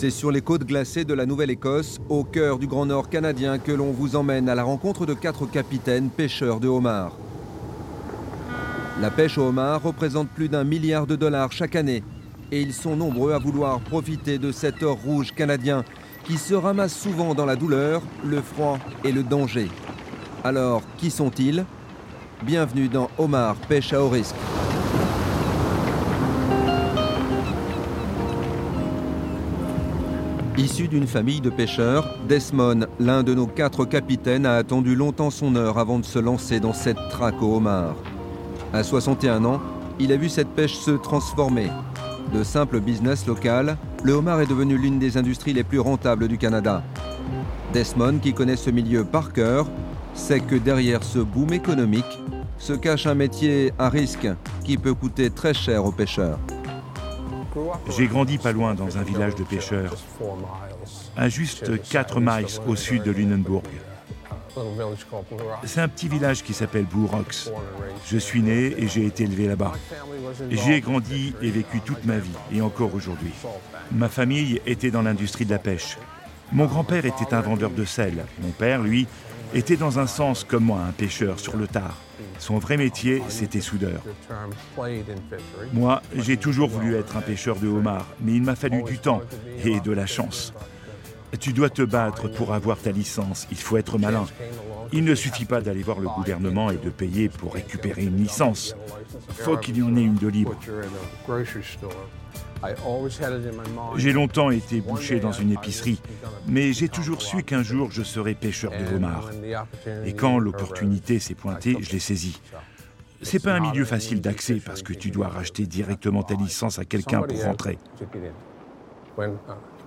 C'est sur les côtes glacées de la Nouvelle-Écosse, au cœur du Grand Nord canadien, que l'on vous emmène à la rencontre de quatre capitaines pêcheurs de homards. La pêche au homard représente plus d'un milliard de dollars chaque année et ils sont nombreux à vouloir profiter de cet or rouge canadien qui se ramasse souvent dans la douleur, le froid et le danger. Alors, qui sont-ils? Bienvenue dans Homard Pêche à haut risque. Issu d'une famille de pêcheurs, Desmond, l'un de nos quatre capitaines, a attendu longtemps son heure avant de se lancer dans cette traque au homard. À 61 ans, il a vu cette pêche se transformer. De simple business local, le homard est devenu l'une des industries les plus rentables du Canada. Desmond, qui connaît ce milieu par cœur, sait que derrière ce boom économique se cache un métier à risque qui peut coûter très cher aux pêcheurs. J'ai grandi pas loin dans un village de pêcheurs, à juste 4 miles au sud de Lunenburg. C'est un petit village qui s'appelle Bourrox. Je suis né et j'ai été élevé là-bas. J'y ai grandi et vécu toute ma vie, et encore aujourd'hui. Ma famille était dans l'industrie de la pêche. Mon grand-père était un vendeur de sel. Mon père, lui, était dans un sens comme moi, un pêcheur sur le tard. Son vrai métier, c'était soudeur. Moi, j'ai toujours voulu être un pêcheur de homard, mais il m'a fallu du temps et de la chance. Tu dois te battre pour avoir ta licence, il faut être malin. Il ne suffit pas d'aller voir le gouvernement et de payer pour récupérer une licence. Faut qu'il y en ait une de libre. J'ai longtemps été bouché dans une épicerie, mais j'ai toujours su qu'un jour je serais pêcheur de homard. Et quand l'opportunité s'est pointée, je l'ai saisie. C'est pas un milieu facile d'accès parce que tu dois racheter directement ta licence à quelqu'un pour rentrer.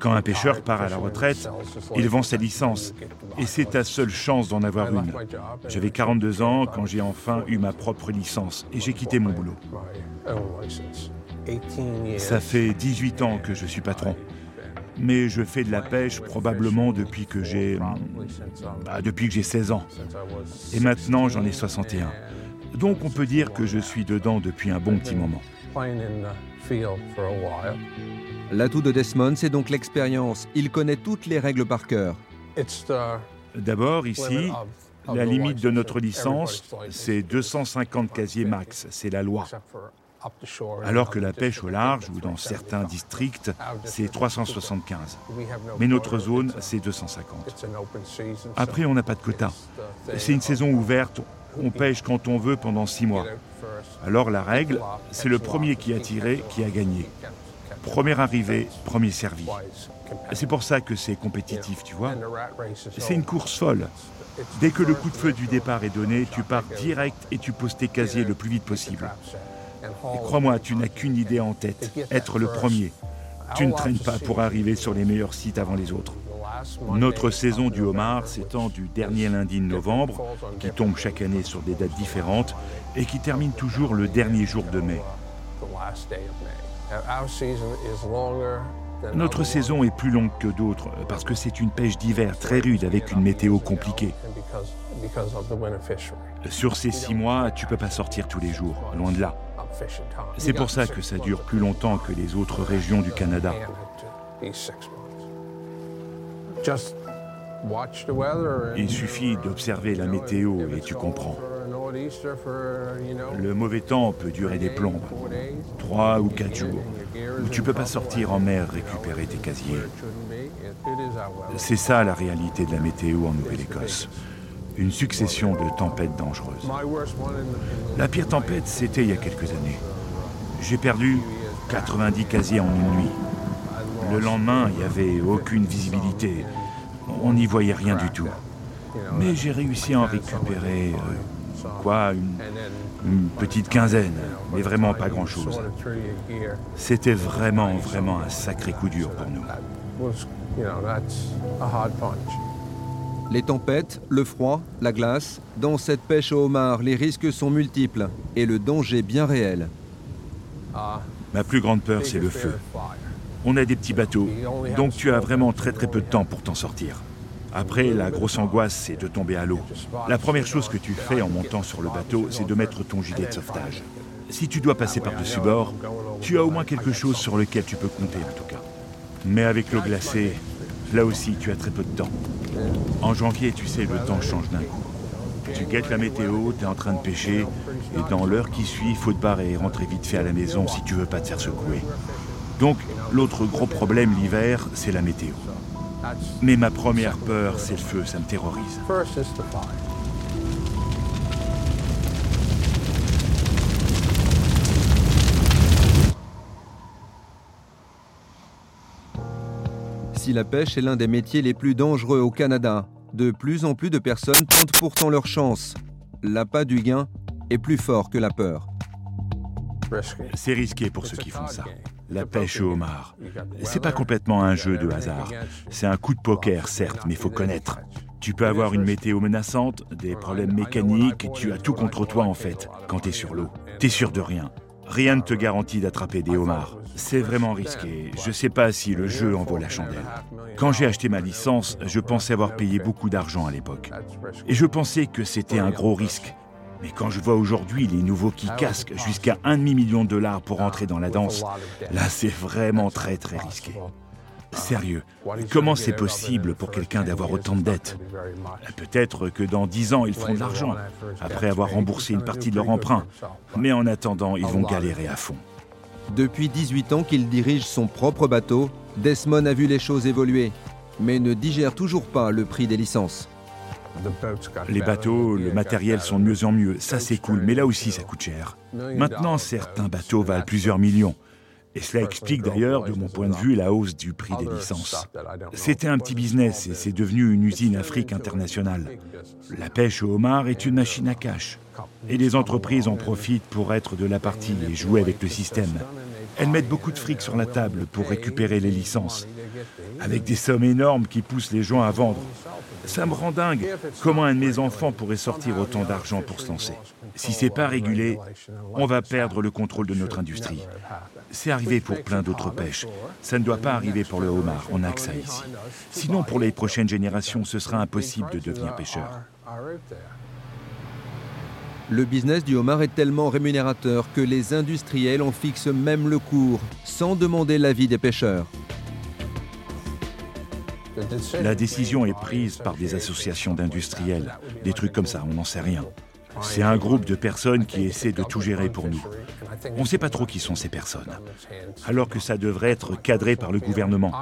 Quand un pêcheur part à la retraite, il vend sa licence et c'est ta seule chance d'en avoir une. J'avais 42 ans quand j'ai enfin eu ma propre licence et j'ai quitté mon boulot. Ça fait 18 ans que je suis patron. Mais je fais de la pêche probablement depuis que j'ai bah, depuis que j'ai 16 ans. Et maintenant, j'en ai 61. Donc on peut dire que je suis dedans depuis un bon petit moment. L'atout de Desmond, c'est donc l'expérience. Il connaît toutes les règles par cœur. D'abord, ici, la limite de notre licence, c'est 250 casiers max, c'est la loi. Alors que la pêche au large ou dans certains districts, c'est 375. Mais notre zone, c'est 250. Après, on n'a pas de quota. C'est une saison ouverte, on pêche quand on veut pendant six mois. Alors la règle, c'est le premier qui a tiré qui a gagné. Premier arrivé, premier servi. C'est pour ça que c'est compétitif, tu vois. C'est une course folle. Dès que le coup de feu du départ est donné, tu pars direct et tu poses tes casiers le plus vite possible. Et crois-moi, tu n'as qu'une idée en tête, être le premier. Tu ne traînes pas pour arriver sur les meilleurs sites avant les autres. Notre saison du homard s'étend du dernier lundi de novembre, qui tombe chaque année sur des dates différentes, et qui termine toujours le dernier jour de mai. Notre saison est plus longue que d'autres parce que c'est une pêche d'hiver très rude avec une météo compliquée. Sur ces six mois, tu peux pas sortir tous les jours, loin de là. C'est pour ça que ça dure plus longtemps que les autres régions du Canada. Il suffit d'observer la météo et tu comprends. Le mauvais temps peut durer des plombes, trois ou quatre jours, où tu peux pas sortir en mer récupérer tes casiers. C'est ça la réalité de la météo en Nouvelle-Écosse une succession de tempêtes dangereuses. La pire tempête, c'était il y a quelques années. J'ai perdu 90 casiers en une nuit. Le lendemain, il n'y avait aucune visibilité. On n'y voyait rien du tout. Mais j'ai réussi à en récupérer Quoi, une, petite quinzaine, mais vraiment pas grand-chose. C'était vraiment, vraiment un sacré coup dur pour nous. Les tempêtes, le froid, la glace, dans cette pêche au homard, les risques sont multiples et le danger bien réel. Ma plus grande peur, c'est le feu. On a des petits bateaux, donc tu as vraiment très très peu de temps pour t'en sortir. Après, la grosse angoisse, c'est de tomber à l'eau. La première chose que tu fais en montant sur le bateau, c'est de mettre ton gilet de sauvetage. Si tu dois passer par-dessus bord, tu as au moins quelque chose sur lequel tu peux compter en tout cas. Mais avec l'eau glacée, là aussi, tu as très peu de temps. En janvier, tu sais, le temps change d'un coup. Tu guettes la météo, tu es en train de pêcher, et dans l'heure qui suit, faut te barrer et rentrer vite fait à la maison si tu veux pas te faire secouer. Donc, l'autre gros problème l'hiver, c'est la météo. Mais ma première peur, c'est le feu, ça me terrorise. Si la pêche est l'un des métiers les plus dangereux au Canada, de plus en plus de personnes tentent pourtant leur chance. L'appât du gain est plus fort que la peur. C'est risqué pour ceux qui font ça. La pêche au homard. C'est pas complètement un jeu de hasard. C'est un coup de poker, certes, mais il faut connaître. Tu peux avoir une météo menaçante, des problèmes mécaniques, tu as tout contre toi en fait, quand t'es sur l'eau. T'es sûr de rien. Rien ne te garantit d'attraper des homards. C'est vraiment risqué. Je sais pas si le jeu en vaut la chandelle. Quand j'ai acheté ma licence, je pensais avoir payé beaucoup d'argent à l'époque. Et je pensais que c'était un gros risque. Mais quand je vois aujourd'hui les nouveaux qui casquent jusqu'à un demi-million de dollars pour entrer dans la danse, là c'est vraiment très très risqué. Sérieux, comment c'est possible pour quelqu'un d'avoir autant de dettes Peut-être que dans dix ans, ils feront de l'argent, après avoir remboursé une partie de leur emprunt. Mais en attendant, ils vont galérer à fond. Depuis 18 ans qu'il dirige son propre bateau, Desmond a vu les choses évoluer, mais ne digère toujours pas le prix des licences. Les bateaux, le matériel sont de mieux en mieux, ça c'est cool, mais là aussi ça coûte cher. Maintenant, certains bateaux valent plusieurs millions. Et cela explique d'ailleurs, de mon point de vue, la hausse du prix des licences. C'était un petit business et c'est devenu une usine Afrique internationale. La pêche au homard est une machine à cash. Et les entreprises en profitent pour être de la partie et jouer avec le système. Elles mettent beaucoup de fric sur la table pour récupérer les licences, avec des sommes énormes qui poussent les gens à vendre. Ça me rend dingue. Comment un de mes enfants pourrait sortir autant d'argent pour se lancer Si c'est pas régulé, on va perdre le contrôle de notre industrie. C'est arrivé pour plein d'autres pêches. Ça ne doit pas arriver pour le homard. On n'a que ça ici. Sinon, pour les prochaines générations, ce sera impossible de devenir pêcheur. Le business du homard est tellement rémunérateur que les industriels en fixent même le cours, sans demander l'avis des pêcheurs. La décision est prise par des associations d'industriels, des trucs comme ça, on n'en sait rien. C'est un groupe de personnes qui essaient de tout gérer pour nous. On ne sait pas trop qui sont ces personnes, alors que ça devrait être cadré par le gouvernement.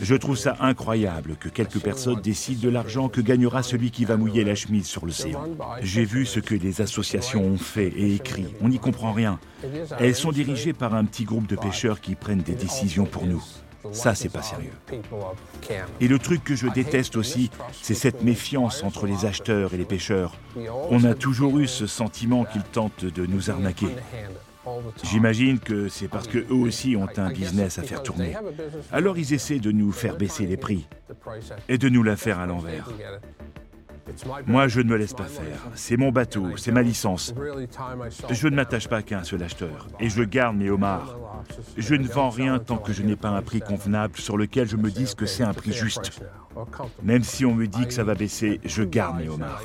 Je trouve ça incroyable que quelques personnes décident de l'argent que gagnera celui qui va mouiller la chemise sur l'océan. J'ai vu ce que les associations ont fait et écrit. On n'y comprend rien. Elles sont dirigées par un petit groupe de pêcheurs qui prennent des décisions pour nous. Ça, c'est pas sérieux. Et le truc que je déteste aussi, c'est cette méfiance entre les acheteurs et les pêcheurs. On a toujours eu ce sentiment qu'ils tentent de nous arnaquer. J'imagine que c'est parce qu'eux aussi ont un business à faire tourner. Alors ils essaient de nous faire baisser les prix et de nous la faire à l'envers. Moi, je ne me laisse pas faire. C'est mon bateau, c'est ma licence. Je ne m'attache pas qu'à un seul acheteur et je garde mes homards. Je ne vends rien tant que je n'ai pas un prix convenable sur lequel je me dise que c'est un prix juste. Même si on me dit que ça va baisser, je garde mes homards.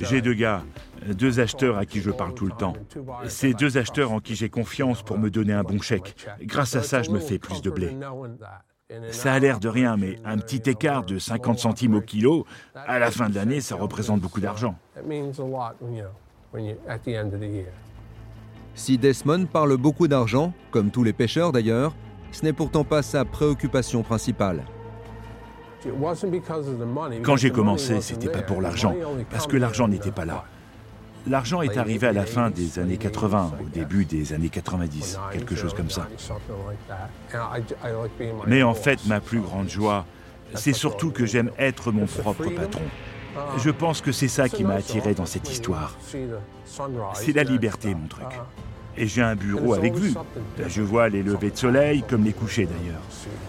J'ai deux gars, deux acheteurs à qui je parle tout le temps. C'est deux acheteurs en qui j'ai confiance pour me donner un bon chèque. Grâce à ça, je me fais plus de blé. Ça a l'air de rien, mais un petit écart de 50 centimes au kilo, à la fin de l'année, ça représente beaucoup d'argent. Si Desmond parle beaucoup d'argent, comme tous les pêcheurs d'ailleurs, ce n'est pourtant pas sa préoccupation principale. Quand j'ai commencé, c'était pas pour l'argent, parce que l'argent n'était pas là. L'argent est arrivé à la fin des années 80, au début des années 90, quelque chose comme ça. Mais en fait, ma plus grande joie, c'est surtout que j'aime être mon propre patron. Je pense que c'est ça qui m'a attiré dans cette histoire. C'est la liberté, mon truc. Et j'ai un bureau avec vue. Je vois les levées de soleil, comme les couchers d'ailleurs.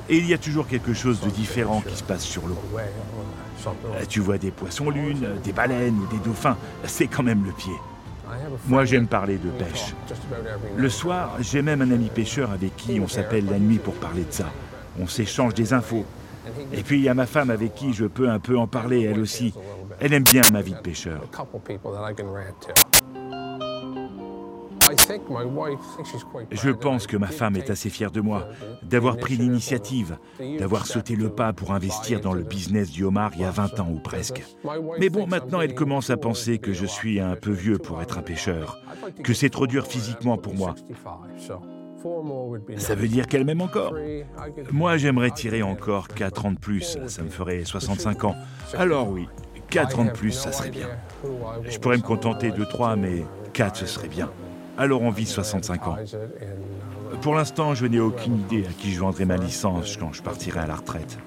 Et il y a toujours quelque chose de différent qui se passe sur l'eau. Tu vois des poissons-lunes, des baleines ou des dauphins. C'est quand même le pied. Moi, j'aime parler de pêche. Le soir, j'ai même un ami pêcheur avec qui on s'appelle la nuit pour parler de ça. On s'échange des infos. Et puis, il y a ma femme avec qui je peux un peu en parler, elle aussi. Elle aime bien ma vie de pêcheur. Je pense que ma femme est assez fière de moi, d'avoir pris l'initiative, d'avoir sauté le pas pour investir dans le business du homard il y a 20 ans ou presque. Mais bon, maintenant elle commence à penser que je suis un peu vieux pour être un pêcheur, que c'est trop dur physiquement pour moi. Ça veut dire qu'elle m'aime encore. Moi, j'aimerais tirer encore 4 ans de plus, ça me ferait 65 ans. Alors oui, 4 ans de plus, ça serait bien. Je pourrais me contenter de 3, mais 4, ce serait bien alors on vit 65 ans. Pour l'instant, je n'ai aucune idée à qui je vendrai ma licence quand je partirai à la retraite.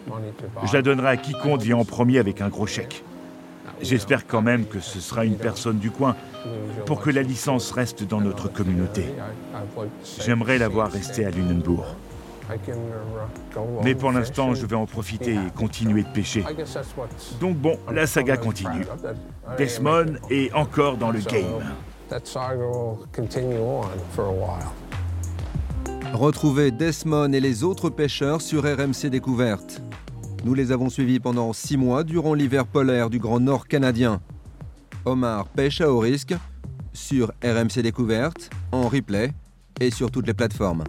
Je la donnerai à quiconque vient en premier avec un gros chèque. J'espère quand même que ce sera une personne du coin pour que la licence reste dans notre communauté. J'aimerais la voir rester à Lunenburg. Mais pour l'instant, je vais en profiter et continuer de pêcher. Donc bon, la saga continue. Desmond est encore dans le game. Retrouvez Desmond et les autres pêcheurs sur RMC Découverte. Nous les avons suivis pendant six mois durant l'hiver polaire du Grand Nord canadien. Omar pêche à haut risque sur RMC Découverte, en replay et sur toutes les plateformes.